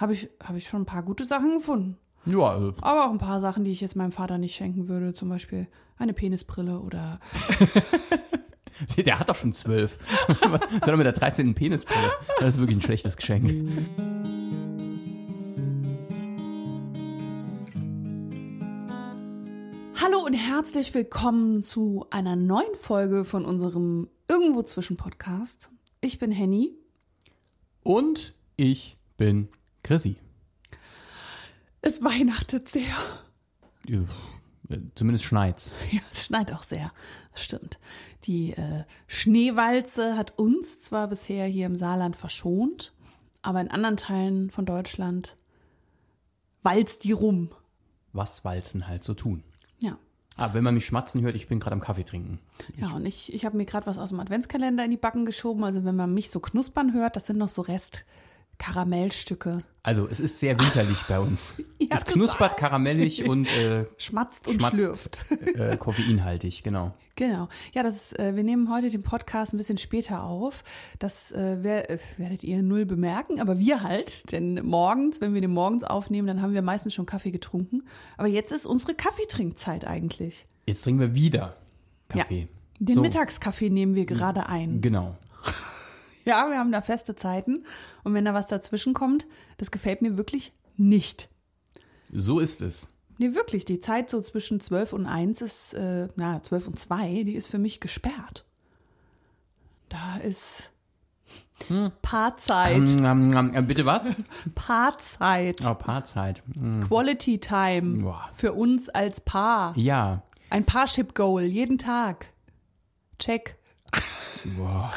habe ich, hab ich schon ein paar gute Sachen gefunden. Ja, also, Aber auch ein paar Sachen, die ich jetzt meinem Vater nicht schenken würde. Zum Beispiel eine Penisbrille oder. der hat doch schon zwölf. Er mit der 13. Penisbrille? Das ist wirklich ein schlechtes Geschenk. Hallo und herzlich willkommen zu einer neuen Folge von unserem Irgendwo zwischen Podcast. Ich bin Henny. Und ich bin Chrissy. Es weihnachtet sehr. Ja, Zumindest schneit's. Ja, es schneit auch sehr. Das stimmt. Die äh, Schneewalze hat uns zwar bisher hier im Saarland verschont, aber in anderen Teilen von Deutschland walzt die rum. Was Walzen halt so tun. Ja. Aber wenn man mich schmatzen hört, ich bin gerade am Kaffee trinken. Ja, und ich, ich habe mir gerade was aus dem Adventskalender in die Backen geschoben. Also wenn man mich so knuspern hört, das sind noch so Rest-Karamellstücke. Also es ist sehr winterlich bei uns. Ja, es knuspert karamellig und äh, Schmatzt und schmatzt, schlürft. Äh, koffeinhaltig, genau. Genau. Ja, das, äh, wir nehmen heute den Podcast ein bisschen später auf. Das äh, wer, äh, werdet ihr null bemerken, aber wir halt. Denn morgens, wenn wir den morgens aufnehmen, dann haben wir meistens schon Kaffee getrunken. Aber jetzt ist unsere Kaffeetrinkzeit eigentlich. Jetzt trinken wir wieder Kaffee. Ja. Den So. Mittagskaffee nehmen wir gerade ein. Genau. Ja, wir haben da feste Zeiten. Und wenn da was dazwischen kommt, das gefällt mir wirklich nicht. So ist es. Nee, wirklich. Die Zeit so zwischen 12 und 1 ist, äh, na, 12 und 2, die ist für mich gesperrt. Da ist Paarzeit. Ähm, ähm, ähm, bitte was? Paarzeit. Oh, Paarzeit. Hm. Quality Time. Boah. Für uns als Paar. Ja. Ein Parship-Goal, jeden Tag. Check. Boah.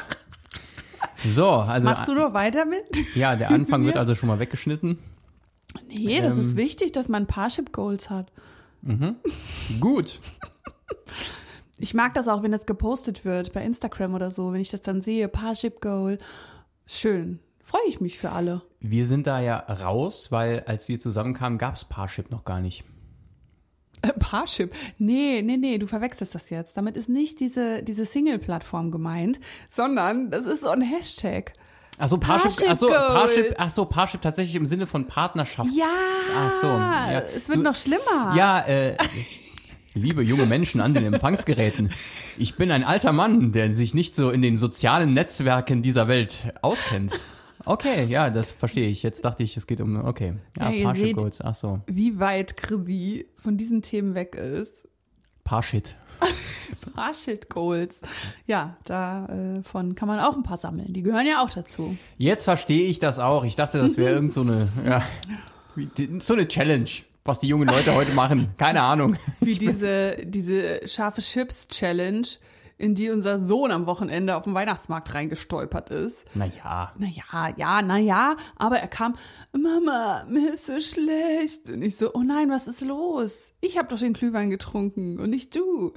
So, also Machst du noch weiter mit? ja, der Anfang wird also schon mal weggeschnitten. Nee, das Ähm. ist wichtig, dass man Parship-Goals hat. Gut. Ich mag das auch, wenn das gepostet wird bei Instagram oder so, wenn ich das dann sehe, Parship Goal. Schön. Freue ich mich für alle. Wir sind da ja raus, weil als wir zusammenkamen, gab es Parship noch gar nicht. Parship? Nee, nee, nee, du verwechselst das jetzt. Damit ist nicht diese, diese Single-Plattform gemeint, sondern das ist so ein Hashtag. Achso, Parship, Parship achso. Parship, achso, Parship tatsächlich im Sinne von Partnerschaft. Ja, Ach so, ja. es wird Du- noch schlimmer. Ja, äh, liebe junge Menschen an den Empfangsgeräten. Ich bin ein alter Mann, der sich nicht so in den sozialen Netzwerken dieser Welt auskennt. Okay, ja, das verstehe ich. Jetzt dachte ich, es geht um, okay. Ja, Ja, Parship seht- Goals, ach so. Wie weit Chrissy von diesen Themen weg ist. Parshit. Parship Goals. Ja, davon kann man auch ein paar sammeln. Die gehören ja auch dazu. Jetzt verstehe ich das auch. Ich dachte, das wäre irgend so eine, ja, so eine Challenge, was die jungen Leute heute machen. Keine Ahnung. Wie diese, diese scharfe Chips Challenge, in die unser Sohn am Wochenende auf dem Weihnachtsmarkt reingestolpert ist. Naja. Naja, ja, naja, aber er kam, Mama, mir ist so schlecht. Und ich so, oh nein, was ist los? Ich habe doch den Glühwein getrunken und nicht du.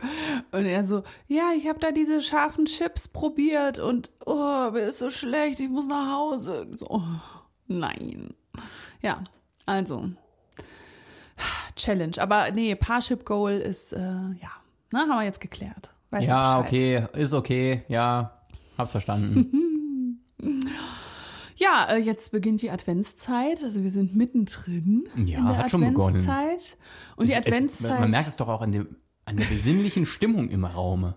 Und er so, ja, ich habe da diese scharfen Chips probiert und oh, mir ist so schlecht, ich muss nach Hause. So, oh, nein. Ja, also, Challenge. Aber nee, Parship Goal ist, äh, ja, na, haben wir jetzt geklärt. Weißt Ja, okay, ist okay. Ja, hab's verstanden. Ja, äh, jetzt beginnt die Adventszeit. Also wir sind mittendrin Ja, in der hat schon begonnen. Und die Es- Adventszeit Es, man merkt es doch auch an, dem, an der besinnlichen Stimmung im Raume.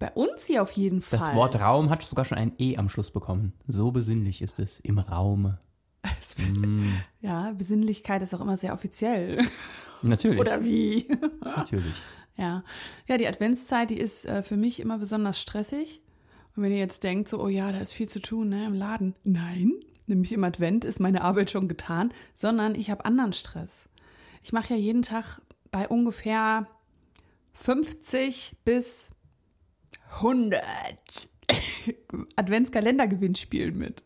bei uns hier auf jeden Fall. Das Wort Raum hat sogar schon ein E am Schluss bekommen. So besinnlich ist es im Raume. Ja, Besinnlichkeit ist auch immer sehr offiziell. Natürlich. Oder wie? Natürlich. Ja. Ja, die Adventszeit, die ist äh, für mich immer besonders stressig. Und wenn ihr jetzt denkt, so, oh ja, da ist viel zu tun ne, im Laden. Nein, nämlich im Advent ist meine Arbeit schon getan, sondern ich habe anderen Stress. Ich mache ja jeden Tag bei ungefähr 50 bis 100 Adventskalendergewinnspielen mit.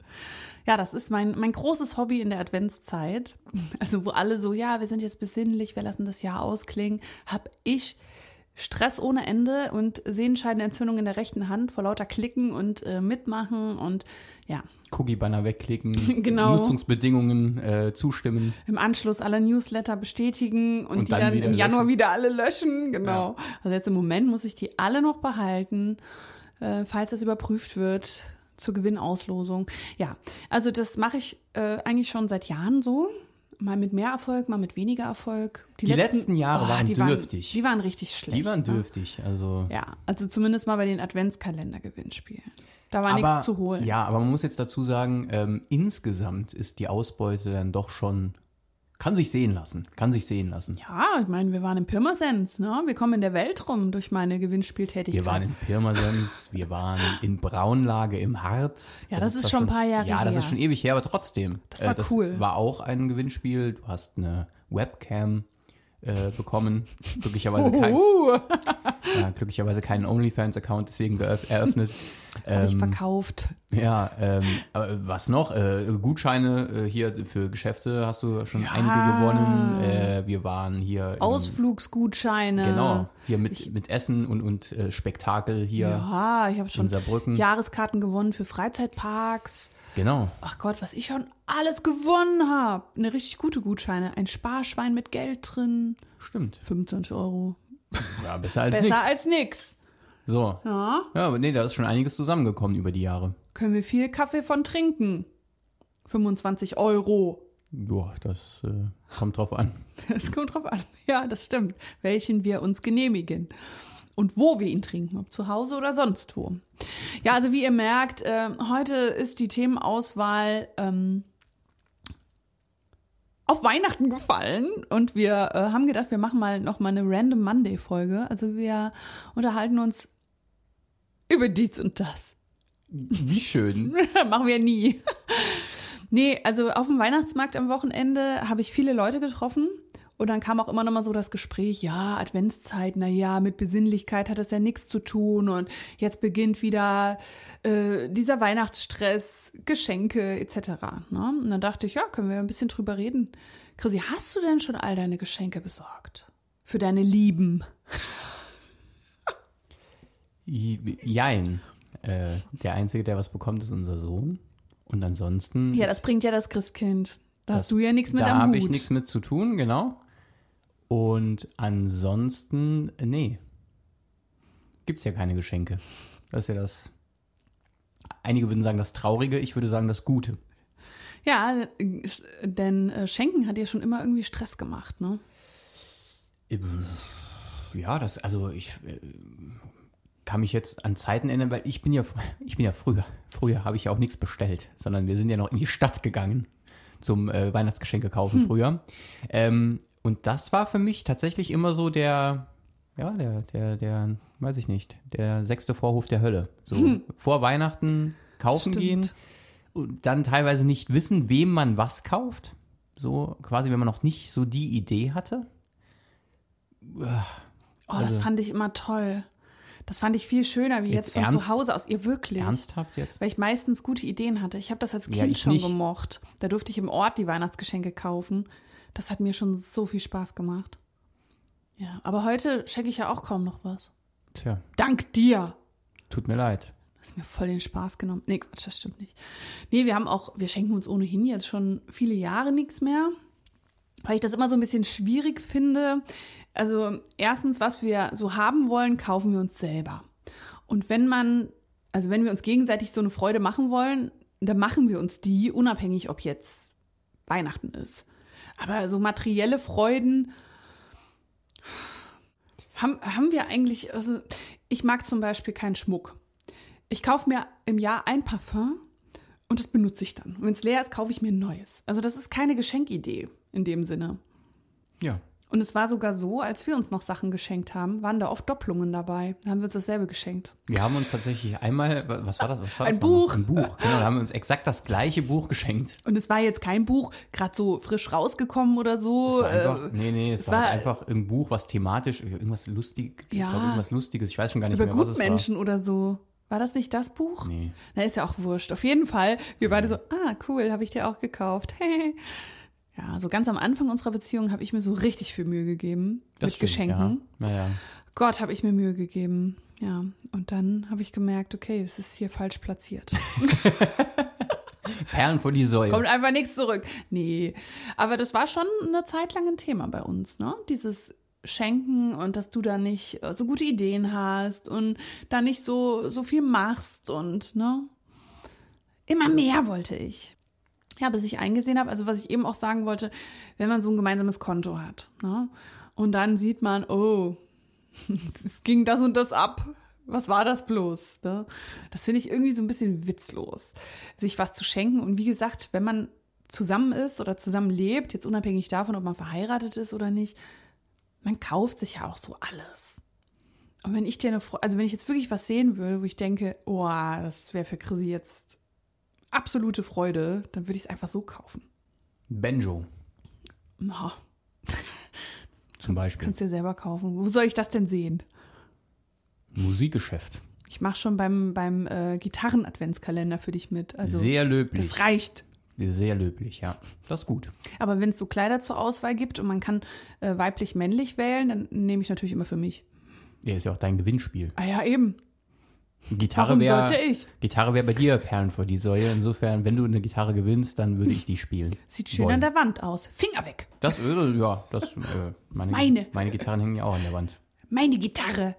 Ja, das ist mein, mein großes Hobby in der Adventszeit. Also wo alle so, ja, wir sind jetzt besinnlich, wir lassen das Jahr ausklingen, habe ich Stress ohne Ende und Sehenscheidenentzündung in der rechten Hand vor lauter Klicken und äh, mitmachen und ja, Cookie-Banner wegklicken, Genau. Nutzungsbedingungen äh, zustimmen. im Anschluss alle Newsletter bestätigen und, Und die dann dann, im Januar löschen. wieder alle löschen. Genau. Also jetzt im Moment muss ich die alle noch behalten, äh, falls das überprüft wird, zur Gewinnauslosung. Ja, also das mache ich äh, eigentlich schon seit Jahren so. Mal mit mehr Erfolg, mal mit weniger Erfolg. Die letzten Jahre waren die dürftig. die waren richtig schlecht. Die waren ne? dürftig. Also Ja, also zumindest mal bei den Adventskalender-Gewinnspielen. Da war aber, nichts zu holen. Ja, aber man muss jetzt dazu sagen, ähm, insgesamt ist die Ausbeute dann doch schon, kann sich sehen lassen, kann sich sehen lassen. Ja, ich meine, wir waren in Pirmasens, ne? Wir kommen in der Welt rum durch meine Gewinnspieltätigkeit. Wir waren in Pirmasens, wir waren in Braunlage im Harz. Ja, das ist zwar schon ein paar Jahre Ja, das her. ist schon ewig her, aber trotzdem. Das war äh, das cool. war auch ein Gewinnspiel. Du hast eine Webcam äh, bekommen. Glücklicherweise, kein, ja, glücklicherweise keinen OnlyFans-Account deswegen eröffnet. hab ich Ähm, verkauft. Ja, ähm, was noch? Äh, Gutscheine äh, hier für Geschäfte hast du schon Ja. einige gewonnen. Äh, wir waren hier Ausflugsgutscheine. Genau, hier mit, mit Essen und, und äh, Spektakel hier Ja, ich habe schon. Jahreskarten gewonnen für Freizeitparks. Genau. Ach Gott, was ich schon alles gewonnen habe. Eine richtig gute Gutscheine. Ein Sparschwein mit Geld drin. Stimmt. 25 Euro. Ja, besser als Besser nichts. als nix. So. Ja, Ja, aber nee, da ist schon einiges zusammengekommen über die Jahre. können wir viel Kaffee von trinken. 25 Euro. Boah, das äh, kommt drauf an. Es kommt drauf an. Ja, das stimmt. Welchen wir uns genehmigen. Und wo wir ihn trinken, ob zu Hause oder sonst wo. Ja, also wie ihr merkt, äh, heute ist die Themenauswahl ähm, auf Weihnachten gefallen und wir äh, haben gedacht, wir machen mal noch mal eine Random Monday Folge. Also wir unterhalten uns über dies und das. Wie schön. Machen wir nie. Nee, also auf dem Weihnachtsmarkt am Wochenende habe ich viele Leute getroffen. Und dann kam auch immer noch mal so das Gespräch, ja, Adventszeit, na ja, mit Besinnlichkeit hat das ja nichts zu tun und jetzt beginnt wieder äh, dieser Weihnachtsstress, Geschenke etc. Ne? Und dann dachte ich, ja, können wir ein bisschen drüber reden. Chrissy, hast du denn schon all deine Geschenke besorgt? Für deine Lieben? Jein. Äh, der Einzige, der was bekommt, ist unser Sohn. Und ansonsten. Ja, das bringt ja das Christkind. Da das- hast du ja nichts mit Da am habe Hut. ich nichts mit zu tun, genau. Und ansonsten, äh, nee. Gibt's ja keine Geschenke. Das ist ja das. Einige würden sagen das Traurige, ich würde sagen das Gute. Ja, äh, denn äh, Schenken hat dir schon immer irgendwie Stress gemacht, ne? Ja, das, also ich äh, kann mich jetzt an Zeiten erinnern, weil ich bin ja, ich bin ja früher, früher habe ich ja auch nichts bestellt, sondern wir sind ja noch in die Stadt gegangen zum äh, Weihnachtsgeschenke kaufen früher. Ähm, und das war für mich tatsächlich immer so der, ja, der, der, der, weiß ich nicht, der sechste Vorhof der Hölle. So vor Weihnachten kaufen Stimmt. gehen und dann teilweise nicht wissen, wem man was kauft. So quasi, wenn man noch nicht so die Idee hatte. Oh, das Also- fand ich immer toll. Das fand ich viel schöner wie jetzt, Jetzt von ernst? zu Hause aus. Ihr wirklich? Ernsthaft jetzt? Weil ich meistens gute Ideen hatte. Ich habe das als Ja, Kind ich schon nicht. gemocht. Da durfte ich im Ort die Weihnachtsgeschenke kaufen. Das hat mir schon so viel Spaß gemacht. Ja, aber heute schenke ich ja auch kaum noch was. Tja, Dank dir. tut mir leid. Das ist mir voll den Spaß genommen. Nee, Quatsch, das stimmt nicht. Nee, wir haben auch, wir schenken uns ohnehin jetzt schon viele Jahre nichts mehr. Weil ich das immer so ein bisschen schwierig finde. Also, erstens, was wir so haben wollen, kaufen wir uns selber. Und wenn man, also wenn wir uns gegenseitig so eine Freude machen wollen, dann machen wir uns die, unabhängig, ob jetzt Weihnachten ist. Aber so materielle Freuden haben, haben wir eigentlich, also ich mag zum Beispiel keinen Schmuck. Ich kaufe mir im Jahr ein Parfum und das benutze ich dann. Und wenn es leer ist, kaufe ich mir ein neues. Also das ist keine Geschenkidee in dem Sinne. Ja. Und es war sogar so, als wir uns noch Sachen geschenkt haben, waren da oft Doppelungen dabei. Da haben wir uns dasselbe geschenkt. Wir haben uns tatsächlich einmal, was war das? Was war Ein das? Buch. Ein Buch, genau. Da haben wir uns exakt das gleiche Buch geschenkt. Und es war jetzt kein Buch, gerade so frisch rausgekommen oder so. Es war einfach, äh, nee, nee, es, es war, war- einfach ein Buch, was thematisch, irgendwas lustig, Ja. glaube irgendwas Lustiges, ich weiß schon gar nicht über mehr, was es war. Gutmenschen oder so. War das nicht das Buch? Nee. Na, ist ja auch wurscht. Auf jeden Fall, wir beide so, ah, cool, habe ich dir auch gekauft. ja, so ganz am Anfang unserer Beziehung habe ich mir so richtig viel Mühe gegeben Das mit stimmt, Geschenken. Ja. Naja. Gott, habe ich mir Mühe gegeben. Ja, und dann habe ich gemerkt, okay, es ist hier falsch platziert. Perlen vor die Säule. Kommt einfach nichts zurück. Nee, aber das war schon eine Zeit lang ein Thema bei uns, ne? Dieses Schenken und dass du da nicht so gute Ideen hast und da nicht so, so viel machst und, ne? Immer mehr wollte ich. Ja, bis ich eingesehen habe, also was ich eben auch sagen wollte, wenn man so ein gemeinsames Konto hat, ne? Und dann sieht man, oh, es ging das und das ab. Was war das bloß? Ne? Das finde ich irgendwie so ein bisschen witzlos, sich was zu schenken. Und wie gesagt, wenn man zusammen ist oder zusammen lebt, jetzt unabhängig davon, ob man verheiratet ist oder nicht, man kauft sich ja auch so alles. Und wenn ich dir eine, also wenn ich jetzt wirklich was sehen würde, wo ich denke, oh, das wäre für Chrissy jetzt absolute Freude, dann würde ich es einfach so kaufen. Benjo Oh, zum Beispiel. kannst dir selber kaufen. Wo soll ich das denn sehen? Musikgeschäft. Ich mache schon beim, beim äh, Gitarren-Adventskalender für dich mit. Also Sehr löblich. das reicht. Sehr löblich, ja. Das ist gut. Aber wenn es so Kleider zur Auswahl gibt und man kann äh, weiblich-männlich wählen, dann nehme ich natürlich immer für mich. Ja, ist ja auch dein Gewinnspiel. Ah ja, eben. Gitarre wäre? Gitarre wäre bei dir Perlen vor die Säue. Insofern, wenn du eine Gitarre gewinnst, dann würde ich die spielen. Sieht schön wollen. an der Wand aus. Finger weg. Das Öl, ja, das, äh, meine, meine. meine Gitarren hängen ja auch an der Wand. Meine Gitarre.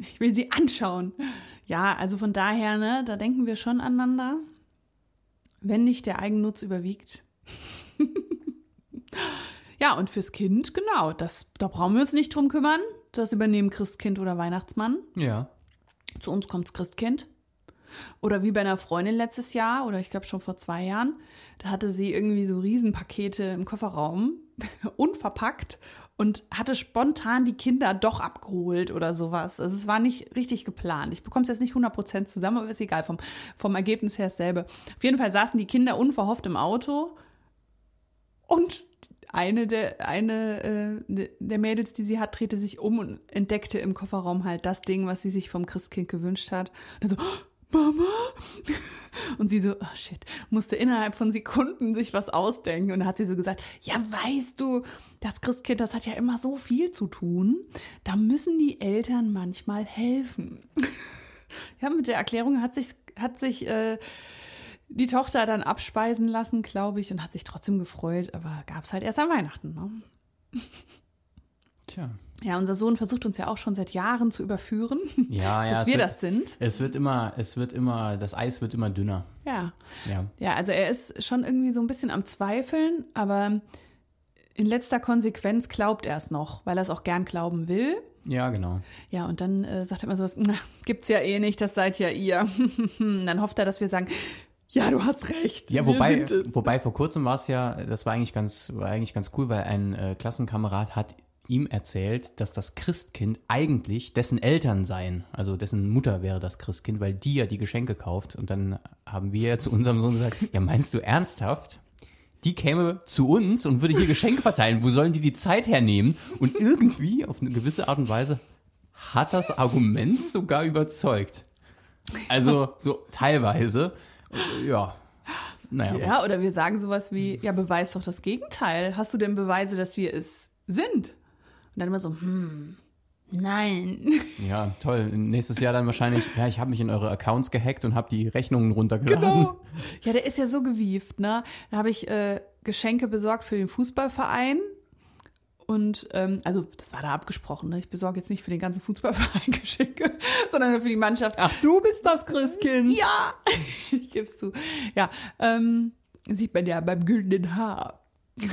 Ich will sie anschauen. Ja, also von daher, ne, da denken wir schon aneinander. Wenn nicht der Eigennutz überwiegt. ja, und fürs Kind, genau, das, da brauchen wir uns nicht drum kümmern. Das übernehmen Christkind oder Weihnachtsmann. Ja. Zu uns kommt's Christkind. Oder wie bei einer Freundin letztes Jahr, oder ich glaube schon vor zwei Jahren, da hatte sie irgendwie so Riesenpakete im Kofferraum, unverpackt, und hatte spontan die Kinder doch abgeholt oder sowas. Also es war nicht richtig geplant. Ich bekomme es jetzt nicht 100% zusammen, aber ist egal, vom, vom Ergebnis her dasselbe. Auf jeden Fall saßen die Kinder unverhofft im Auto und eine der, eine äh, der Mädels, die sie hat, drehte sich um und entdeckte im Kofferraum halt das Ding, was sie sich vom Christkind gewünscht hat. Und dann so, "Oh, Mama! Und sie so, oh shit, musste innerhalb von Sekunden sich was ausdenken. Und dann hat sie so gesagt, ja, weißt du, das Christkind, das hat ja immer so viel zu tun. Da müssen die Eltern manchmal helfen. Ja, mit der Erklärung hat sich, hat sich äh, die Tochter dann abspeisen lassen, glaube ich, und hat sich trotzdem gefreut, aber gab es halt erst an Weihnachten. Ne? Tja. Ja, unser Sohn versucht uns ja auch schon seit Jahren zu überführen, Ja, ja. dass wir wird, das sind. Es wird immer, es wird immer, das Eis wird immer dünner. Ja. Ja. Ja, also er ist schon irgendwie so ein bisschen am Zweifeln, aber in letzter Konsequenz glaubt er es noch, weil er es auch gern glauben will. Ja, genau. Ja, und dann äh, sagt er immer sowas, na, gibt's ja eh nicht, das seid ja ihr. dann hofft er, dass wir sagen, ja, du hast recht. Ja, wobei, wobei vor kurzem war es ja, das war eigentlich ganz, war eigentlich ganz cool, weil ein äh, Klassenkamerad hat ihm erzählt, dass das Christkind eigentlich dessen Eltern seien. Also dessen Mutter wäre das Christkind, weil die ja die Geschenke kauft. Und dann haben wir zu unserem Sohn gesagt, ja, meinst du ernsthaft? Die käme zu uns und würde hier Geschenke verteilen. Wo sollen die die Zeit hernehmen? Und irgendwie, auf eine gewisse Art und Weise, hat das Argument sogar überzeugt. Also so teilweise. Ja. Naja. Ja, oder wir sagen sowas wie, ja, beweis doch das Gegenteil. Hast du denn Beweise, dass wir es sind? Und dann immer so, hm, nein. Ja, toll. Nächstes Jahr dann wahrscheinlich, ja, ich habe mich in eure Accounts gehackt und habe die Rechnungen runtergeladen. Genau. Ja, der ist ja so gewieft, ne? Da habe ich äh, Geschenke besorgt für den Fußballverein. Und ähm, also das war da abgesprochen, ne? Ich besorge jetzt nicht für den ganzen Fußballverein Geschenke, sondern nur für die Mannschaft. Ach, du bist das Christkind. Ja, ich geb's zu. Ja, ähm, sieht man ja beim güldenen Haar.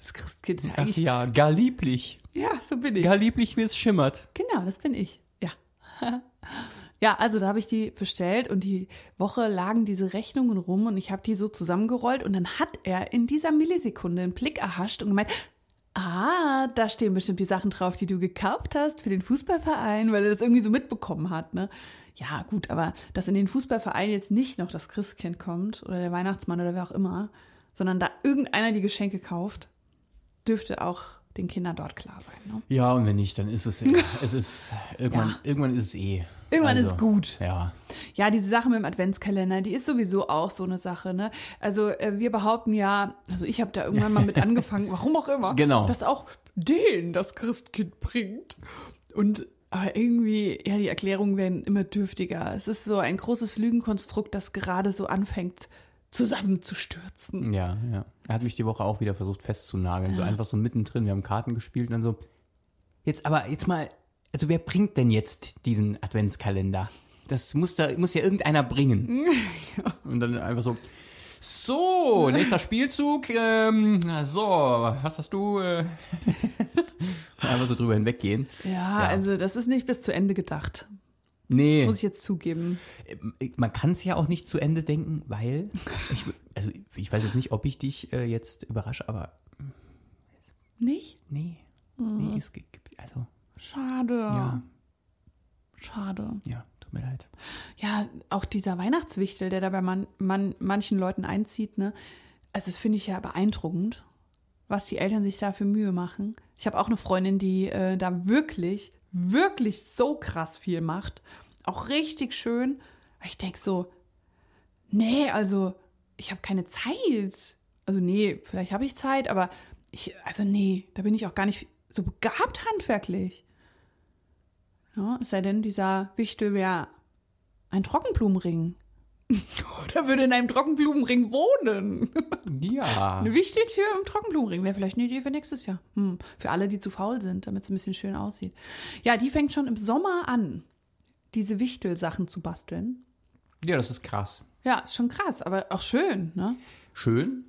Das Christkind ist ja Ach eigentlich. ja, gar lieblich. Ja, so bin ich. Gar lieblich, wie es schimmert. Genau, das bin ich. Ja. Ja, also da habe ich die bestellt und die Woche lagen diese Rechnungen rum und ich habe die so zusammengerollt und dann hat er in dieser Millisekunde einen Blick erhascht und gemeint, ah, da stehen bestimmt die Sachen drauf, die du gekauft hast für den Fußballverein, weil er das irgendwie so mitbekommen hat, ne? Ja, gut, aber dass in den Fußballverein jetzt nicht noch das Christkind kommt oder der Weihnachtsmann oder wer auch immer, sondern da irgendeiner die Geschenke kauft, dürfte auch den Kindern dort klar sein, ne? Ja, und wenn nicht, dann ist es, es ist, irgendwann, Ja. irgendwann ist es eh. Irgendwann Also, ist gut. Ja. Ja, diese Sache mit dem Adventskalender, die ist sowieso auch so eine Sache. Ne? Also äh, wir behaupten ja, also ich habe da irgendwann mal mit angefangen, warum auch immer, Genau. dass auch den das Christkind bringt. Und aber irgendwie, ja, die Erklärungen werden immer dürftiger. Es ist so ein großes Lügenkonstrukt, das gerade so anfängt zusammenzustürzen. Ja, ja. Er hat mich die Woche auch wieder versucht festzunageln. So einfach so mittendrin. Wir haben Karten gespielt und dann so. Jetzt aber, jetzt mal, also wer bringt denn jetzt diesen Adventskalender? das muss, da, muss ja irgendeiner bringen. Und dann einfach so, so, nächster Spielzug, ähm, so, was hast du? Äh, einfach so drüber hinweggehen. Ja, also das ist nicht bis zu Ende gedacht. Nee, Muss ich jetzt zugeben. man kann es ja auch nicht zu Ende denken, weil, ich, also ich weiß jetzt nicht, ob ich dich äh, jetzt überrasche, aber Nicht? nee, nee, es gibt, also, Schade. ja, Schade. ja, tut mir leid. Ja, auch dieser Weihnachtswichtel, der da bei man, man, manchen Leuten einzieht, ne? Also das finde ich ja beeindruckend, was die Eltern sich da für Mühe machen. Ich habe auch eine Freundin, die äh, da wirklich, wirklich so krass viel macht. Auch richtig schön. Ich denke so, nee, also ich habe keine Zeit. Also nee, vielleicht habe ich Zeit, aber ich, also nee, da bin ich auch gar nicht so begabt handwerklich. Ja, es sei denn, dieser Wichtel wäre ein Trockenblumenring. Oder würde in einem Trockenblumenring wohnen. Ja. Eine Wichteltür im Trockenblumenring wäre vielleicht eine Idee für nächstes Jahr. Hm, für alle, die zu faul sind, damit es ein bisschen schön aussieht. Ja, die fängt schon im Sommer an, diese Wichtelsachen zu basteln. Ja, das ist krass. Ja, ist schon krass, aber auch schön, ne? Schön,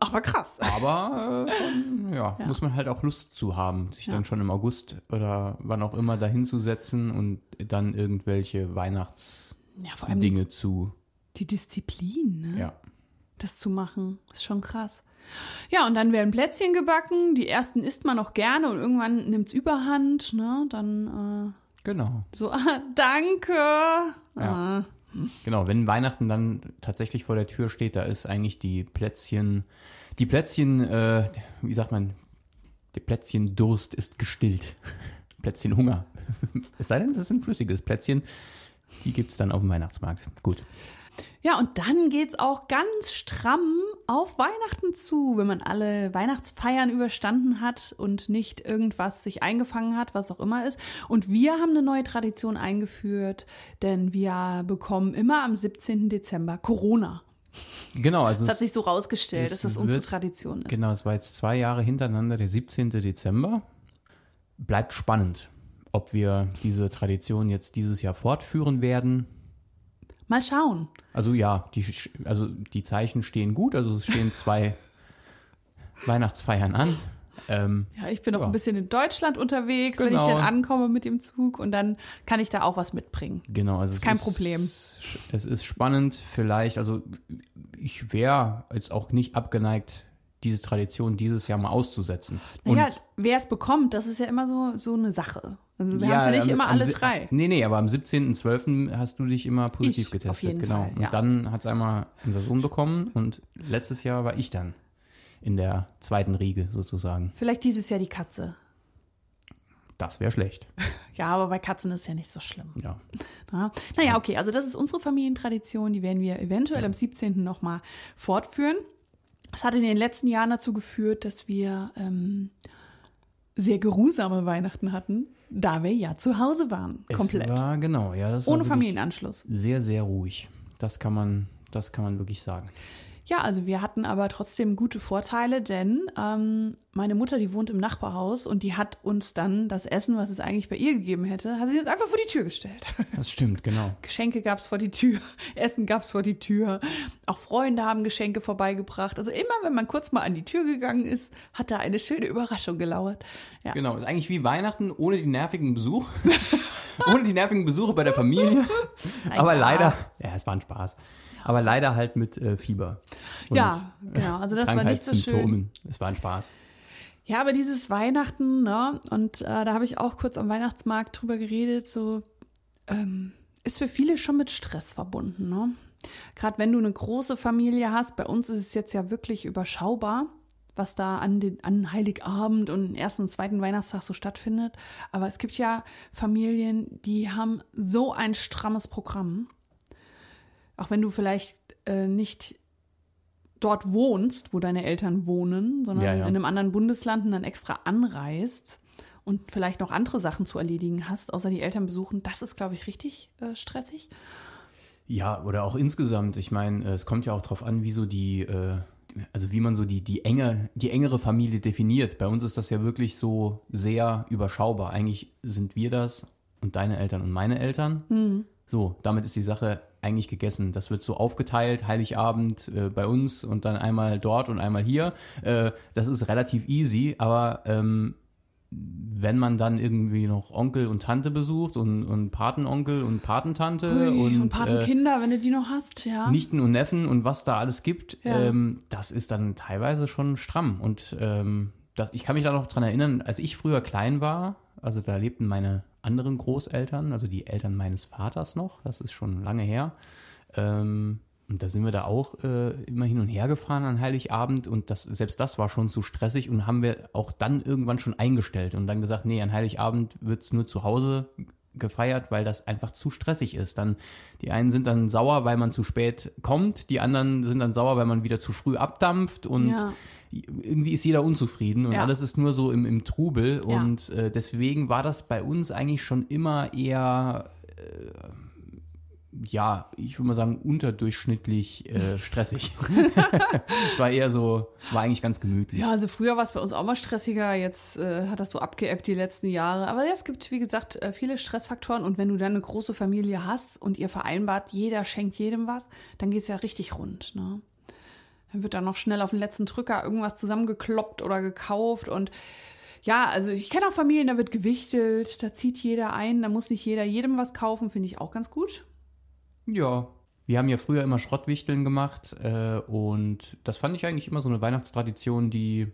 Aber krass. aber äh, schon, ja, muss man halt auch Lust zu haben, sich dann schon im August oder wann auch immer dahin zu setzen und dann irgendwelche Weihnachtsdinge Ja, vor allem die, zu, die Disziplin, ne? ja. das zu machen. Ist schon krass. Ja, und dann werden Plätzchen gebacken. Die ersten isst man auch gerne und irgendwann nimmt's überhand. Ne? Dann Genau. äh, so, ah, danke. Ja. Ah. Genau, wenn Weihnachten dann tatsächlich vor der Tür steht, da ist eigentlich die Plätzchen, die Plätzchen, äh, wie sagt man, der Plätzchendurst ist gestillt. Plätzchenhunger. Es sei denn, es ist ein flüssiges Plätzchen. Die gibt's dann auf dem Weihnachtsmarkt. Gut. Ja, und dann geht's auch ganz stramm auf Weihnachten zu, wenn man alle Weihnachtsfeiern überstanden hat und nicht irgendwas sich eingefangen hat, was auch immer ist. Und wir haben eine neue Tradition eingeführt, denn wir bekommen immer am 17. Dezember Corona. Genau, also Das hat es, sich so rausgestellt, es dass das unsere wird- Tradition ist. genau, es war jetzt zwei Jahre hintereinander, der 17. Dezember. Bleibt spannend, ob wir diese Tradition jetzt dieses Jahr fortführen werden. Mal schauen. Also ja, die, also die Zeichen stehen gut, also es stehen zwei Weihnachtsfeiern an. Ähm, Ja, ich bin noch Ja. ein bisschen in Deutschland unterwegs, wenn ich Genau. dann ankomme mit dem Zug und dann kann ich da auch was mitbringen. genau, also Ist es kein ist, Problem. Es ist spannend, vielleicht, also ich wäre jetzt auch nicht abgeneigt, diese Tradition dieses Jahr mal auszusetzen. Naja, wer es bekommt, das ist ja immer so, so eine Sache. Also wir haben es ja nicht am- immer alle drei. Nee, nee, aber am 17.12. hast du dich immer positiv Ich, getestet. auf jeden genau. Fall, ja. Und dann hat es einmal unser Sohn bekommen und letztes Jahr war ich dann in der zweiten Riege sozusagen. Vielleicht dieses Jahr die Katze. Das wäre schlecht. Ja, aber bei Katzen ist ja nicht so schlimm. Ja. Ja. Naja, okay, also das ist unsere Familientradition, die werden wir eventuell am 17. nochmal fortführen. Das hat in den letzten Jahren dazu geführt, dass wir ähm, sehr geruhsame Weihnachten hatten, da wir ja zu Hause waren. Komplett. Es war, genau, ja, das war Ohne Familienanschluss. Sehr, sehr ruhig. Das kann man, das kann man wirklich sagen. Ja, also wir hatten aber trotzdem gute Vorteile, denn ähm, meine Mutter, die wohnt im Nachbarhaus und die hat uns dann das Essen, was es eigentlich bei ihr gegeben hätte, hat sie uns einfach vor die Tür gestellt. Das stimmt, genau. Geschenke gab's vor die Tür, Essen gab's vor die Tür, auch Freunde haben Geschenke vorbeigebracht. Also immer, wenn man kurz mal an die Tür gegangen ist, hat da eine schöne Überraschung gelauert. Ja, Genau, ist eigentlich wie Weihnachten ohne die nervigen Besuch. ohne die nervigen Besuche bei der Familie. Aber leider, ja, es war ein Spaß. Aber leider halt mit äh, Fieber. Und ja genau. Also das war nicht so schön. Es war ein Spaß. Ja, aber dieses Weihnachten, ne, und äh, da habe ich auch kurz am Weihnachtsmarkt drüber geredet, so ähm, ist für viele schon mit Stress verbunden, ne? Gerade wenn du eine große Familie hast, bei uns ist es jetzt ja wirklich überschaubar, was da an, den, an Heiligabend und ersten und zweiten Weihnachtstag so stattfindet. Aber es gibt ja Familien, die haben so ein strammes Programm. Auch wenn du vielleicht äh, nicht dort wohnst, wo deine Eltern wohnen, sondern Ja, ja. in einem anderen Bundesland und dann extra anreist und vielleicht noch andere Sachen zu erledigen hast, außer die Eltern besuchen, das ist, glaube ich, richtig äh, stressig. Ja, oder auch insgesamt. Ich meine, äh, es kommt ja auch drauf an, wie so die, äh, also wie man so die, die enge, die engere Familie definiert. Bei uns ist das ja wirklich so sehr überschaubar. Eigentlich sind wir das und deine Eltern und meine Eltern. Mhm. So, damit ist die Sache eigentlich gegessen. Das wird so aufgeteilt, Heiligabend äh, bei uns und dann einmal dort und einmal hier. Äh, das ist relativ easy, aber ähm, wenn man dann irgendwie noch Onkel und Tante besucht und, und Patenonkel und Patentante Ui, und, und äh, Patenkinder, wenn du die noch hast, ja. Nichten und Neffen und was da alles gibt, Ja. ähm, das ist dann teilweise schon stramm. Und ähm, das, ich kann mich da noch dran erinnern, als ich früher klein war, also da lebten meine anderen Großeltern, also die Eltern meines Vaters noch, das ist schon lange her. Ähm, und da sind wir da auch äh, immer hin und her gefahren an Heiligabend und das, selbst das war schon zu stressig und haben wir auch dann irgendwann schon eingestellt und dann gesagt, nee, an Heiligabend wird's nur zu Hause gefeiert, weil das einfach zu stressig ist. Dann die einen sind dann sauer, weil man zu spät kommt, die anderen sind dann sauer, weil man wieder zu früh abdampft und Ja. irgendwie ist jeder unzufrieden und Ja. alles ist nur so im, im Trubel Ja. und äh, deswegen war das bei uns eigentlich schon immer eher äh, ja, ich würde mal sagen, unterdurchschnittlich äh, stressig. es war eher so, war eigentlich ganz gemütlich. Ja, also früher war es bei uns auch mal stressiger, jetzt äh, hat das so abgeebbt die letzten Jahre. Aber ja, es gibt, wie gesagt, äh, viele Stressfaktoren und wenn du dann eine große Familie hast und ihr vereinbart, jeder schenkt jedem was, dann geht's ja richtig rund. Ne? Dann wird dann noch schnell auf den letzten Drücker irgendwas zusammengekloppt oder gekauft und ja, also ich kenne auch Familien, da wird gewichtelt, da zieht jeder ein, da muss nicht jeder jedem was kaufen, finde ich auch ganz gut. Ja. Wir haben ja früher immer Schrottwichteln gemacht äh, und das fand ich eigentlich immer so eine Weihnachtstradition, die,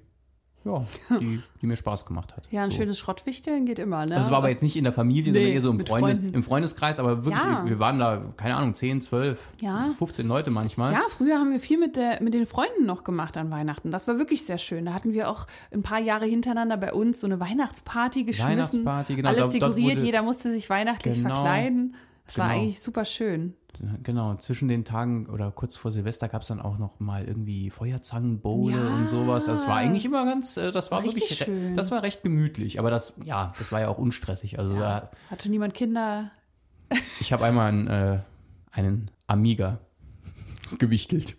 ja, die, die mir Spaß gemacht hat. Ja, ein so. schönes Schrottwichteln geht immer, ne? Also es war aber jetzt nicht in der Familie, sondern Nee, eher so im, Freundes, im Freundeskreis, aber wirklich, Ja. wir, wir waren da, keine Ahnung, 10, 12, Ja. 15 Leute manchmal. Ja, früher haben wir viel mit, der, mit den Freunden noch gemacht an Weihnachten. Das war wirklich sehr schön. Da hatten wir auch ein paar Jahre hintereinander bei uns so eine Weihnachtsparty geschmissen. Weihnachtsparty, genau, Alles dort dekoriert, wurde- jeder musste sich weihnachtlich Genau. verkleiden. Das war Genau. eigentlich super schön. Genau, zwischen den Tagen oder kurz vor Silvester gab es dann auch noch mal irgendwie Feuerzangenbowle Ja. und sowas. Es war eigentlich immer ganz, äh, das war Richtig wirklich, schön. das war recht gemütlich. Aber das, ja, das war ja auch unstressig. Also da, Hatte niemand Kinder? ich habe einmal einen, äh, einen Amiga gewichtelt.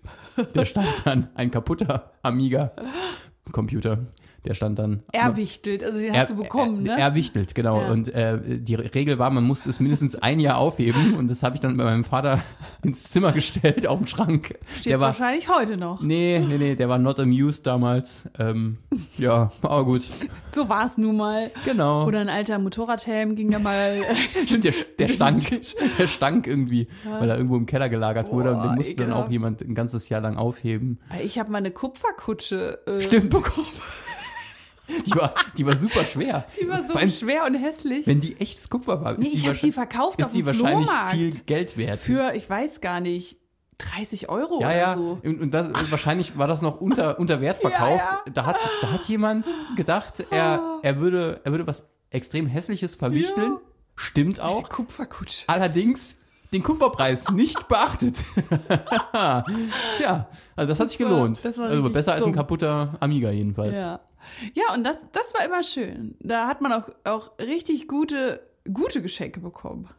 Der stand dann, ein kaputter Amiga-Computer. Der stand dann. Erwichtelt, also den hast du bekommen, er, ne? Erwichtelt, genau. Ja. Und äh, die Regel war, man musste es mindestens ein Jahr aufheben. Und das habe ich dann bei meinem Vater ins Zimmer gestellt, auf den Schrank. Steht der war, wahrscheinlich heute noch. Nee, nee, nee, der war not amused damals. Ähm, ja, aber gut. So war es nun mal. Genau. Oder ein alter Motorradhelm ging da mal. Stimmt, der, der stank. Der stank irgendwie, weil er irgendwo im Keller gelagert wurde. Und den Boah, musste dann auch jemand ein ganzes Jahr lang aufheben. ich habe mal eine Kupferkutsche äh, Stimmt. bekommen. Die war, die war super schwer. Die war so allem, schwer und hässlich. Wenn die echtes Kupfer war, ist Nee, ich die, habe die wahrscheinlich- verkauft ist auf die wahrscheinlich Flohmarkt. viel Geld wert. Für, ich weiß gar nicht, 30 Euro ja, oder ja. so. Und, das, wahrscheinlich war das noch unter, unter Wert verkauft. Ja, ja. Da, hat, da hat jemand gedacht, er, er, würde, er würde was extrem Hässliches verwichteln. Stimmt auch. Die Kupferkutsche. Allerdings den Kupferpreis nicht beachtet. Tja, also das hat sich war- gelohnt. das war also besser als ein dumm. kaputter Amiga jedenfalls. Ja. Ja, und das, das war immer schön. Da hat man auch, auch richtig gute, gute Geschenke bekommen.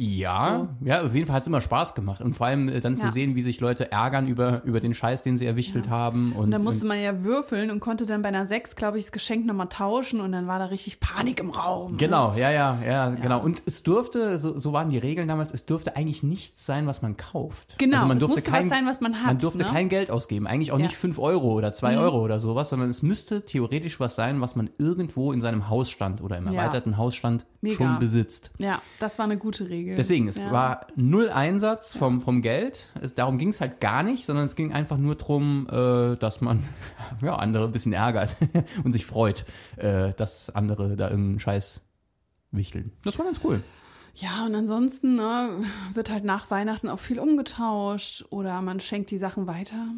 Ja, ja, auf jeden Fall hat es immer Spaß gemacht. Und vor allem äh, dann zu Ja. sehen, wie sich Leute ärgern über, über den Scheiß, den sie erwichtelt haben. Und, Und dann musste und, man ja würfeln und konnte dann bei einer 6, glaube ich, das Geschenk nochmal tauschen und dann war da richtig Panik im Raum. Genau, ja, ja, ja, genau. Und es durfte, so, so waren die Regeln damals, es durfte eigentlich nichts sein, was man kauft. Genau, also man es durfte musste kein, was sein, was man hat. Man durfte ne? kein Geld ausgeben, eigentlich auch Ja. Mhm. nicht 5 Euro oder 2 Euro oder sowas, sondern es müsste theoretisch was sein, was man irgendwo in seinem Hausstand oder im Ja. erweiterten Hausstand Mega. schon besitzt. Ja, das war eine gute Regel. Deswegen, es ja. war null Einsatz vom, vom Geld. Es, darum ging es halt gar nicht, sondern es ging einfach nur darum, äh, dass man ja, andere ein bisschen ärgert und sich freut, äh, dass andere da irgendeinen Scheiß wichteln. Das war ganz cool. Ja, und ansonsten ne, wird halt nach Weihnachten auch viel umgetauscht oder man schenkt die Sachen weiter.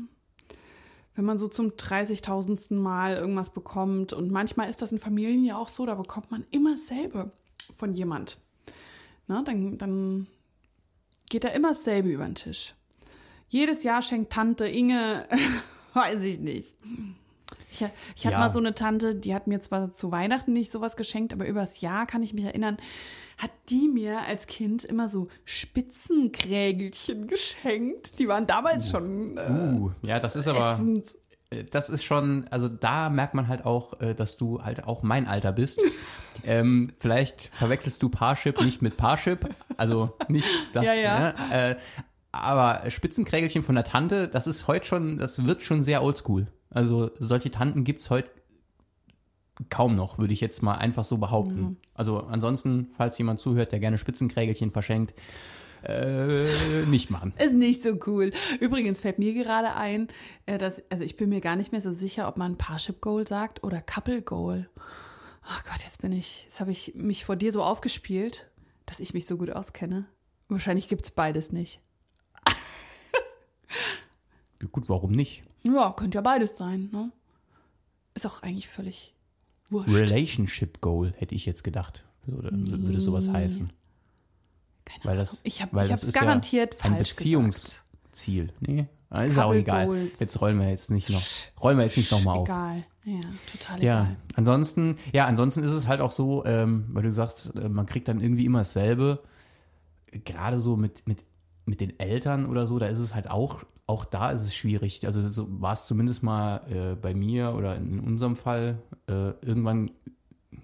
Wenn man so zum 30.000. Mal irgendwas bekommt und manchmal ist das in Familien ja auch so, da bekommt man immer dasselbe von jemand. Na, dann, dann geht da immer dasselbe über den Tisch. Jedes Jahr schenkt Tante Inge, weiß ich nicht. Ich, ich hatte Ja. mal so eine Tante, die hat mir zwar zu Weihnachten nicht sowas geschenkt, aber übers Jahr kann ich mich erinnern, hat die mir als Kind immer so Spitzenkrägelchen geschenkt. Die waren damals schon äh, Uh, ja, das ist aber, ätzend. Äh, das ist schon, also da merkt man halt auch, äh, dass du halt auch mein Alter bist. ähm, vielleicht verwechselst du Parship nicht mit Parship, also nicht das. Ja, ja. Ne? Äh, aber Spitzenkrägelchen von der Tante, das ist heute schon, das wird schon sehr oldschool. Also solche Tanten gibt's heute kaum noch, würde ich jetzt mal einfach so behaupten. Mhm. Also ansonsten, falls jemand zuhört, der gerne Spitzenkrägelchen verschenkt, äh, nicht machen. Ist nicht so cool. Übrigens fällt mir gerade ein, äh, dass, also ich bin mir gar nicht mehr so sicher, ob man Parship Goal sagt oder Couple Goal. Ach Gott, jetzt bin ich, jetzt habe ich mich vor dir so aufgespielt, dass ich mich so gut auskenne. Wahrscheinlich gibt's beides nicht. Gut, warum nicht? Ja, könnte ja beides sein, ne? Ist auch eigentlich völlig wurscht. Relationship Goal hätte ich jetzt gedacht. Oder würde sowas heißen. Keine Weil Ahnung. das, ich habe weil ich das hab's ist garantiert ja ein falsch gesagt. Beziehungsziel. Nee, ist auch egal. Goals. Jetzt rollen wir jetzt nicht noch, rollen wir jetzt nicht nochmal auf. Egal. Ja, total Ja, egal. ansonsten, ja, ansonsten ist es halt auch so, ähm, weil du sagst, äh, man kriegt dann irgendwie immer dasselbe. Gerade so mit, mit, mit den Eltern oder so, da ist es halt auch, auch da ist es schwierig. Also so war es zumindest mal äh, bei mir oder in unserem Fall. Äh, irgendwann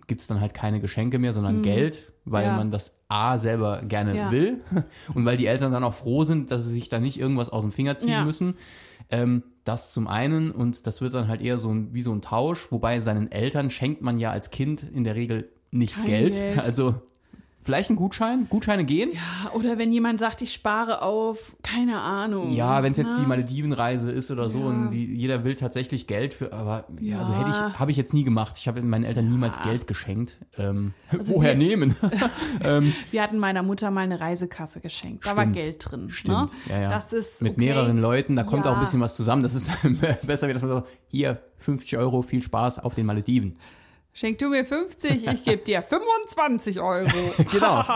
gibt es dann halt keine Geschenke mehr, sondern Geld, weil. Ja. man das A selber gerne Ja. will und weil die Eltern dann auch froh sind, dass sie sich da nicht irgendwas aus dem Finger ziehen Ja. müssen. Ähm, das zum einen und das wird dann halt eher so ein, wie so ein Tausch, wobei seinen Eltern schenkt man ja als Kind in der Regel nicht Geld. Geld. Also vielleicht ein Gutschein, Gutscheine gehen. Ja, oder wenn jemand sagt, ich spare auf, keine Ahnung. Ja, wenn es jetzt die Maledivenreise ist oder so Ja. und die, jeder will tatsächlich Geld für, aber ja. also hätte ich, habe ich jetzt nie gemacht. Ich habe meinen Eltern niemals Geld geschenkt. Ähm, Also woher wir- nehmen? Wir hatten meiner Mutter mal eine Reisekasse geschenkt. Da war Stimmt. Geld drin. Stimmt, Ne? ja, ja. Das ist Mit okay. mehreren Leuten, da kommt auch ein bisschen was zusammen. Das ist besser, wie dass man sagt, hier 50 Euro, viel Spaß auf den Malediven. Schenk du mir 50, ich gebe dir 25 Euro. Genau.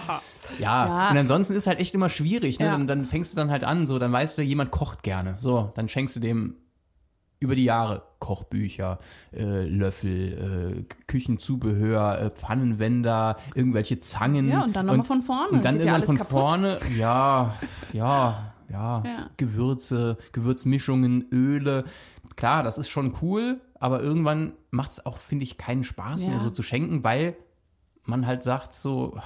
Ja, Ja. und ansonsten ist halt echt immer schwierig. Ne? Ja. Dann, dann fängst du dann halt an, so, dann weißt du, jemand kocht gerne. So, dann schenkst du dem über die Jahre Kochbücher, äh, Löffel, äh, Küchenzubehör, äh, Pfannenwender, irgendwelche Zangen. Ja, und dann noch mal von vorne. Und dann ja alles von kaputt. vorne, ja, ja, ja, Ja. Gewürze, Gewürzmischungen, Öle. Klar, das ist schon cool, aber irgendwann macht es auch, finde ich, keinen Spaß Ja. mehr so zu schenken, weil man halt sagt so, ah,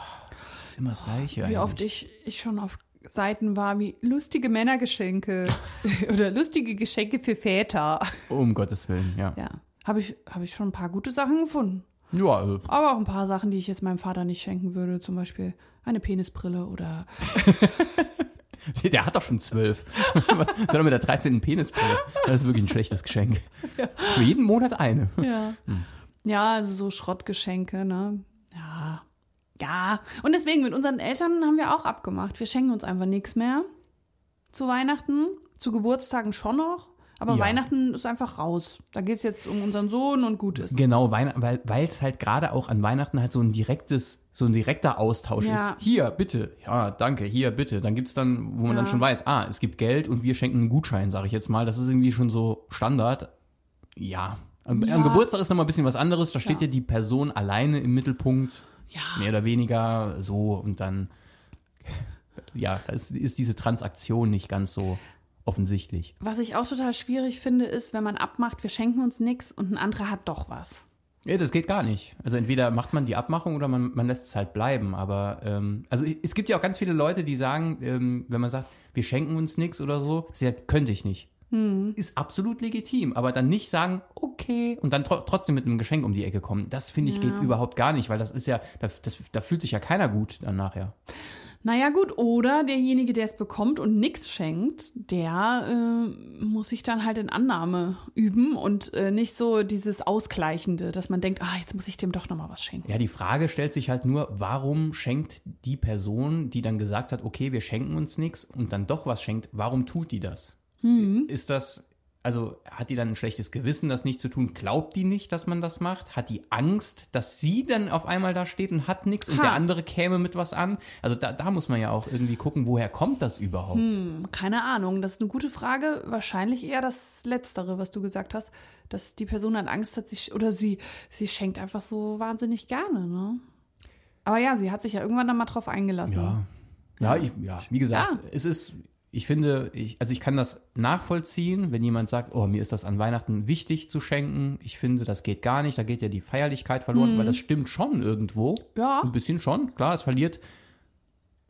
ist immer das Gleiche. Wie eigentlich. oft ich, ich schon auf Seiten war wie lustige Männergeschenke oder lustige Geschenke für Väter. Um Gottes Willen, ja. Ja, habe ich, hab ich schon ein paar gute Sachen gefunden. Ja, äh, Aber auch ein paar Sachen, die ich jetzt meinem Vater nicht schenken würde. Zum Beispiel eine Penisbrille oder der hat doch schon zwölf. Er mit der 13. Penisbrille? Das ist wirklich ein schlechtes Geschenk. Für jeden Monat eine. Ja. Ja, also so Schrottgeschenke, ne? Ja. Ja. Und deswegen mit unseren Eltern haben wir auch abgemacht. Wir schenken uns einfach nichts mehr. Zu Weihnachten, zu Geburtstagen schon noch. Aber Ja. Weihnachten ist einfach raus. Da geht's jetzt um unseren Sohn und gut ist. Genau, Weihn weil es halt gerade auch an Weihnachten halt so ein direktes, so ein direkter Austausch Ja. ist. Hier, bitte. Ja, danke, hier, bitte. Dann gibt's dann, wo man dann Ja. schon weiß, ah, es gibt Geld und wir schenken einen Gutschein, sage ich jetzt mal. Das ist irgendwie schon so Standard. Ja. Am, am Geburtstag ist nochmal ein bisschen was anderes. Da steht Ja. ja die Person alleine im Mittelpunkt. Ja. mehr oder weniger so und dann ja, da ist, ist diese Transaktion nicht ganz so offensichtlich. Was ich auch total schwierig finde, ist, wenn man abmacht, wir schenken uns nichts und ein anderer hat doch was. Ja, das geht gar nicht. Also entweder macht man die Abmachung oder man, man lässt es halt bleiben. Aber ähm, also es gibt ja auch ganz viele Leute, die sagen, ähm, wenn man sagt, wir schenken uns nichts oder so, sagt, könnte ich nicht. Ist absolut legitim, aber dann nicht sagen, okay, und dann tro trotzdem mit einem Geschenk um die Ecke kommen. Das finde ich Ja. geht überhaupt gar nicht, weil das ist ja, da, das, da fühlt sich ja keiner gut dann nachher. Naja, gut, oder derjenige, der es bekommt und nichts schenkt, der äh, muss sich dann halt in Annahme üben und äh, nicht so dieses Ausgleichende, dass man denkt, ah, jetzt muss ich dem doch nochmal was schenken. Ja, die Frage stellt sich halt nur, warum schenkt die Person, die dann gesagt hat, okay, wir schenken uns nichts und dann doch was schenkt, warum tut die das? Ist das, also hat die dann ein schlechtes Gewissen, das nicht zu tun? Glaubt die nicht, dass man das macht? Hat die Angst, dass sie dann auf einmal da steht und hat nichts und Ha. der andere käme mit was an? Also da, da muss man ja auch irgendwie gucken, woher kommt das überhaupt? Keine Ahnung, das ist eine gute Frage. Wahrscheinlich eher das Letztere, was du gesagt hast, dass die Person dann Angst hat, sich oder sie, sie schenkt einfach so wahnsinnig gerne, ne? Aber ja, sie hat sich ja irgendwann dann mal drauf eingelassen. Ja. Ja, ich, ja, wie gesagt, Ja. es ist, ich finde, ich, also ich kann das nachvollziehen, wenn jemand sagt, oh, mir ist das an Weihnachten wichtig zu schenken. Ich finde, das geht gar nicht, da geht ja die Feierlichkeit verloren, weil das stimmt schon irgendwo. Mhm. Ja. Ein bisschen schon, klar, es verliert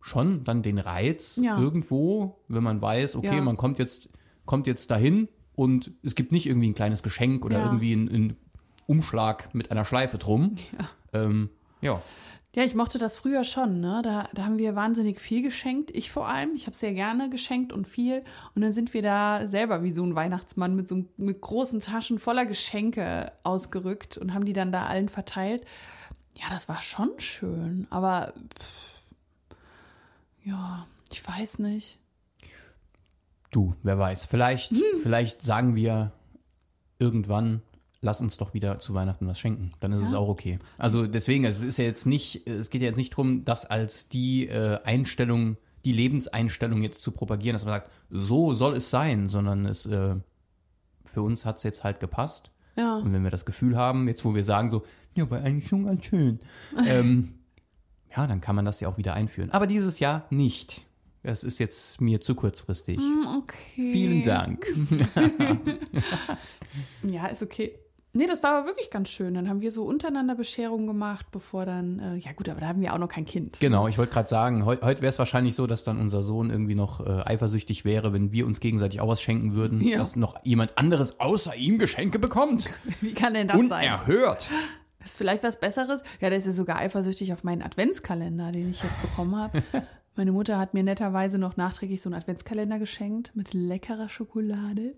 schon dann den Reiz Ja. irgendwo, wenn man weiß, okay, Ja. man kommt jetzt, kommt jetzt dahin und es gibt nicht irgendwie ein kleines Geschenk oder Ja. irgendwie einen, einen Umschlag mit einer Schleife drum. Ja. Ähm, ja. Ja, ich mochte das früher schon, ne? Da, da haben wir wahnsinnig viel geschenkt. Ich vor allem. Ich habe sehr gerne geschenkt und viel. Und dann sind wir da selber wie so ein Weihnachtsmann mit so mit großen Taschen voller Geschenke ausgerückt und haben die dann da allen verteilt. Ja, das war schon schön. Aber pff, ja, ich weiß nicht. Du, wer weiß. Vielleicht, Hm. vielleicht sagen wir irgendwann, lass uns doch wieder zu Weihnachten was schenken. Dann ist es auch okay. Also deswegen, es ist ja jetzt nicht, es geht ja jetzt nicht darum, das als die äh, Einstellung, die Lebenseinstellung jetzt zu propagieren, dass man sagt, so soll es sein, sondern es äh, für uns hat es jetzt halt gepasst. Ja. Und wenn wir das Gefühl haben, jetzt wo wir sagen so, ja, war eigentlich schon ganz schön, ähm, ja, dann kann man das ja auch wieder einführen. Aber dieses Jahr nicht. Das ist jetzt mir zu kurzfristig. Okay. Vielen Dank. Ja, ist okay. Nee, das war aber wirklich ganz schön. Dann haben wir so untereinander Bescherungen gemacht, bevor dann, äh, ja gut, aber da haben wir auch noch kein Kind. Genau, ich wollte gerade sagen, heu, heute wäre es wahrscheinlich so, dass dann unser Sohn irgendwie noch äh, eifersüchtig wäre, wenn wir uns gegenseitig auch was schenken würden, Ja. dass noch jemand anderes außer ihm Geschenke bekommt. Wie kann denn das sein? Unerhört. Ist vielleicht was Besseres? Ja, der ist ja sogar eifersüchtig auf meinen Adventskalender, den ich jetzt bekommen habe. Meine Mutter hat mir netterweise noch nachträglich so einen Adventskalender geschenkt mit leckerer Schokolade.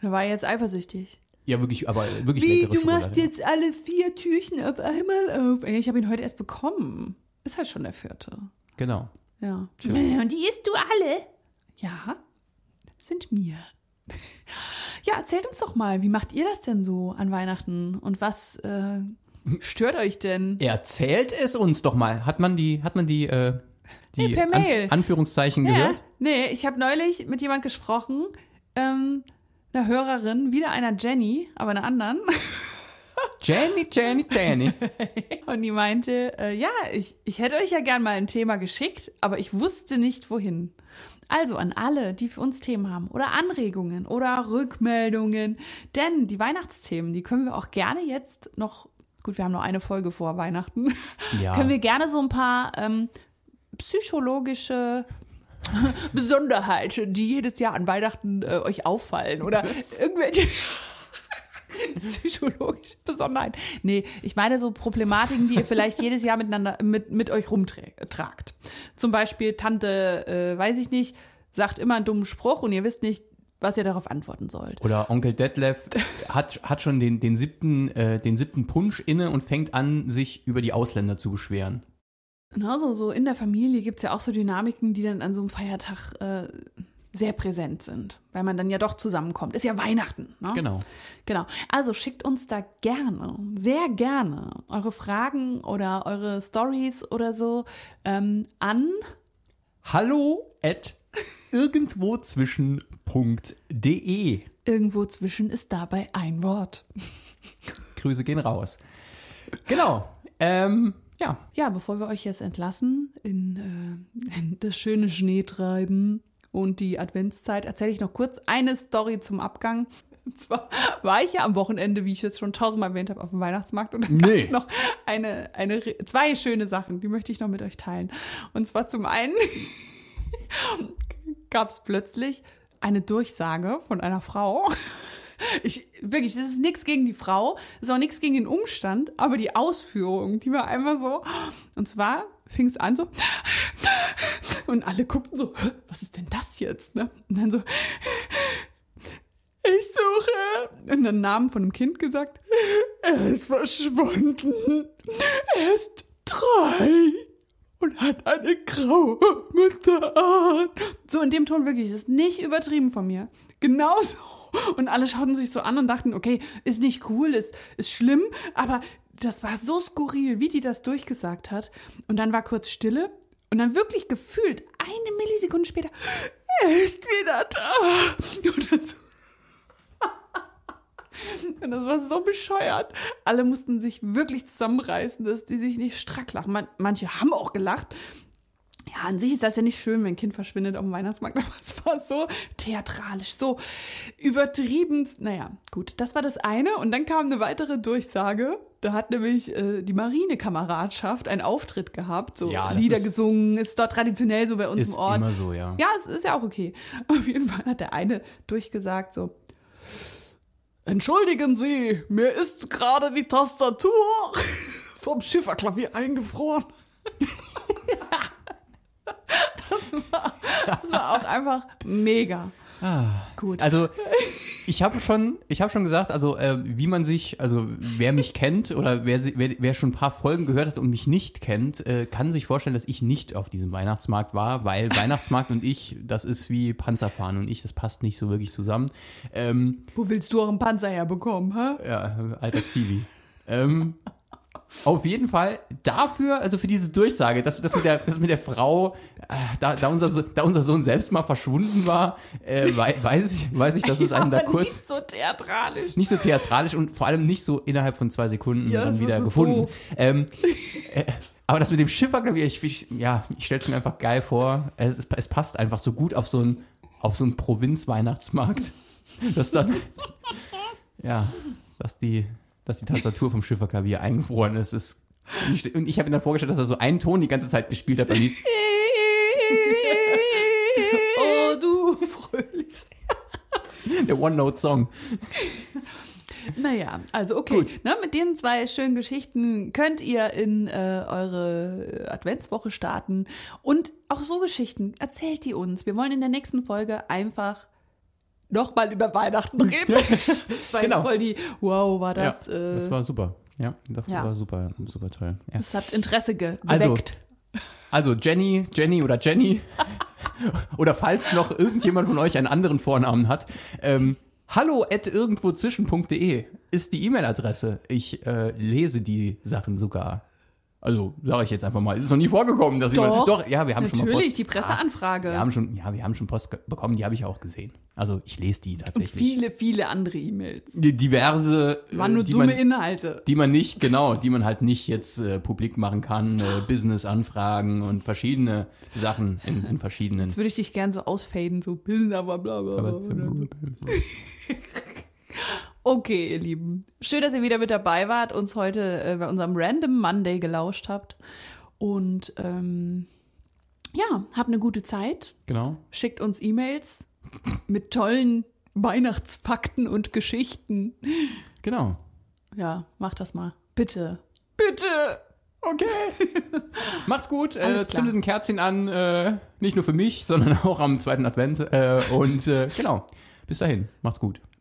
Da war er jetzt eifersüchtig. Ja, wirklich, aber wirklich leckere Schokolade. jetzt alle vier Türchen auf einmal auf? Ey, Ich habe ihn heute erst bekommen. Ist halt schon der vierte. Genau. Ja. Und die isst du alle? Ja, sind mir. Ja, erzählt uns doch mal, wie macht ihr das denn so an Weihnachten? Und was äh, stört euch denn? Erzählt es uns doch mal. Hat man die, hat man die, äh, die Nee, per Mail. Anf Anführungszeichen Ja, gehört? nee, ich habe neulich mit jemand gesprochen, ähm, einer Hörerin, wieder einer Jenny, aber einer anderen. Jenny, Jenny, Jenny. Und die meinte, äh, ja, ich, ich hätte euch ja gern mal ein Thema geschickt, aber ich wusste nicht wohin. Also an alle, die für uns Themen haben oder Anregungen oder Rückmeldungen. Denn die Weihnachtsthemen, die können wir auch gerne jetzt noch, gut, wir haben noch eine Folge vor Weihnachten, Ja. können wir gerne so ein paar ähm, psychologische Besonderheiten, die jedes Jahr an Weihnachten äh, euch auffallen oder irgendwelche psychologische Besonderheiten. Nee, ich meine so Problematiken, die ihr vielleicht jedes Jahr miteinander mit, mit euch rumtragt. Zum Beispiel Tante, äh, weiß ich nicht, sagt immer einen dummen Spruch und ihr wisst nicht, was ihr darauf antworten sollt. Oder Onkel Detlef hat, hat schon den, den, siebten, äh, den siebten Punsch inne und fängt an, sich über die Ausländer zu beschweren. Na, so, so in der Familie gibt's ja auch so Dynamiken, die dann an so einem Feiertag äh, sehr präsent sind, weil man dann ja doch zusammenkommt. Ist ja Weihnachten. Ne? Genau. Genau. Also schickt uns da gerne, sehr gerne eure Fragen oder eure Stories oder so ähm, an. Hallo at irgendwozwischen.de. Irgendwo zwischen ist dabei ein Wort. Grüße gehen raus. Genau. Ähm, ja. Ja, bevor wir euch jetzt entlassen in, äh, in das schöne Schneetreiben und die Adventszeit, erzähle ich noch kurz eine Story zum Abgang. Und zwar war ich ja am Wochenende, wie ich jetzt schon tausendmal erwähnt habe, auf dem Weihnachtsmarkt und dann gab Nee. es noch eine, eine, zwei schöne Sachen, die möchte ich noch mit euch teilen. Und zwar zum einen gab es plötzlich eine Durchsage von einer Frau. Ich, wirklich, das ist nichts gegen die Frau, das ist auch nichts gegen den Umstand, aber die Ausführung, die war einfach so. Und zwar fing es an so. Und alle guckten so, "Hä, was ist denn das jetzt? Ne? Und dann so, ich suche. Und dann Namen von einem Kind gesagt, er ist verschwunden. Er ist drei und hat eine graue an. So in dem Ton wirklich, das ist nicht übertrieben von mir. Genauso. Und alle schauten sich so an und dachten, okay, ist nicht cool, ist, ist schlimm, aber das war so skurril, wie die das durchgesagt hat. Und dann war kurz Stille und dann wirklich gefühlt eine Millisekunde später, er ist wieder da. Und dann so, und das war so bescheuert. Alle mussten sich wirklich zusammenreißen, dass die sich nicht strack lachen. Man, manche haben auch gelacht. Ja, an sich ist das ja nicht schön, wenn ein Kind verschwindet auf dem Weihnachtsmarkt, aber es war so theatralisch, so übertrieben. Naja, gut, das war das eine. Und dann kam eine weitere Durchsage. Da hat nämlich äh, die Marinekameradschaft einen Auftritt gehabt, so Ja, Lieder ist- gesungen, ist dort traditionell so bei uns Ist im Ort. immer so, ja. Ja, es ist ja auch okay. Auf jeden Fall hat der eine durchgesagt so, Entschuldigen Sie, mir ist gerade die Tastatur vom Schifferklavier eingefroren. Das, war, das war auch einfach mega. Gut. Also ich habe schon, ich habe schon gesagt, also äh, wie man sich, also wer mich kennt oder wer, wer, wer schon ein paar Folgen gehört hat und mich nicht kennt, äh, kann sich vorstellen, dass ich nicht auf diesem Weihnachtsmarkt war, weil Weihnachtsmarkt und ich, das ist wie Panzerfahren und ich, das passt nicht so wirklich zusammen. Ähm, Wo willst du auch einen Panzer herbekommen, hä? ja, alter Zivi. ähm, auf jeden Fall dafür, also für diese Durchsage, dass, dass, mit, der, dass mit der Frau, äh, da, da, unser, So- da unser Sohn selbst mal verschwunden war, äh, wei- weiß, ich, weiß ich, dass es einem da Aber kurz nicht so theatralisch. nicht so theatralisch und vor allem nicht so innerhalb von zwei Sekunden Ja, dann war wieder so gefunden. Ähm, äh, aber das mit dem Schifferklavier, ich, ich, ja, ich stelle es mir einfach geil vor. Es, es passt einfach so gut auf so einen auf so einen Provinz-Weihnachtsmarkt, dass dann, ja, dass die, dass die Tastatur vom Schifferklavier eingefroren ist. ist und ich, habe mir dann vorgestellt, dass er so einen Ton die ganze Zeit gespielt hat. oh, du fröhlich. Der One-Note-Song. Naja, also okay. Gut. Mit den zwei schönen Geschichten könnt ihr in äh, eure Adventswoche starten. Und auch so Geschichten, erzählt die uns. Wir wollen in der nächsten Folge einfach nochmal über Weihnachten reden. das war Genau. voll die, wow, war das, ja, äh, das war super. Ja, das ja. war super, super toll. Ja. das hat Interesse ge Also, geweckt. Also Jenny, Jenny oder Jenny oder falls noch irgendjemand von euch einen anderen Vornamen hat, ähm, hallo at irgendwozwischen.de ist die E-Mail-Adresse. Ich äh, lese die Sachen sogar. Also sage ich jetzt einfach mal, ist noch nie vorgekommen, dass Doch, jemand, doch, ja, wir haben schon mal Natürlich, Post, die Presseanfrage. wir haben schon, ja, wir haben schon Post bekommen, die habe ich auch gesehen. Also ich lese die und tatsächlich. viele, viele andere E-Mails. Die- diverse, äh, Waren nur die dumme man, Inhalte. die man nicht, genau, die man halt nicht jetzt äh, publik machen kann, äh, Business-Anfragen und verschiedene Sachen in, in verschiedenen. Jetzt würde ich dich gern so ausfaden, so bla bla bla bla. bla. Okay, ihr Lieben. Schön, dass ihr wieder mit dabei wart, uns heute äh, bei unserem Random Monday gelauscht habt. Und ähm, ja, habt eine gute Zeit. Genau. Schickt uns E-Mails mit tollen Weihnachtsfakten und Geschichten. Genau. Ja, macht das mal. Bitte. Bitte! Okay. Macht's gut. Äh, zündet ein Kerzchen an, äh, nicht nur für mich, sondern auch am zweiten Advent. Äh, und äh, genau. Bis dahin. Macht's gut.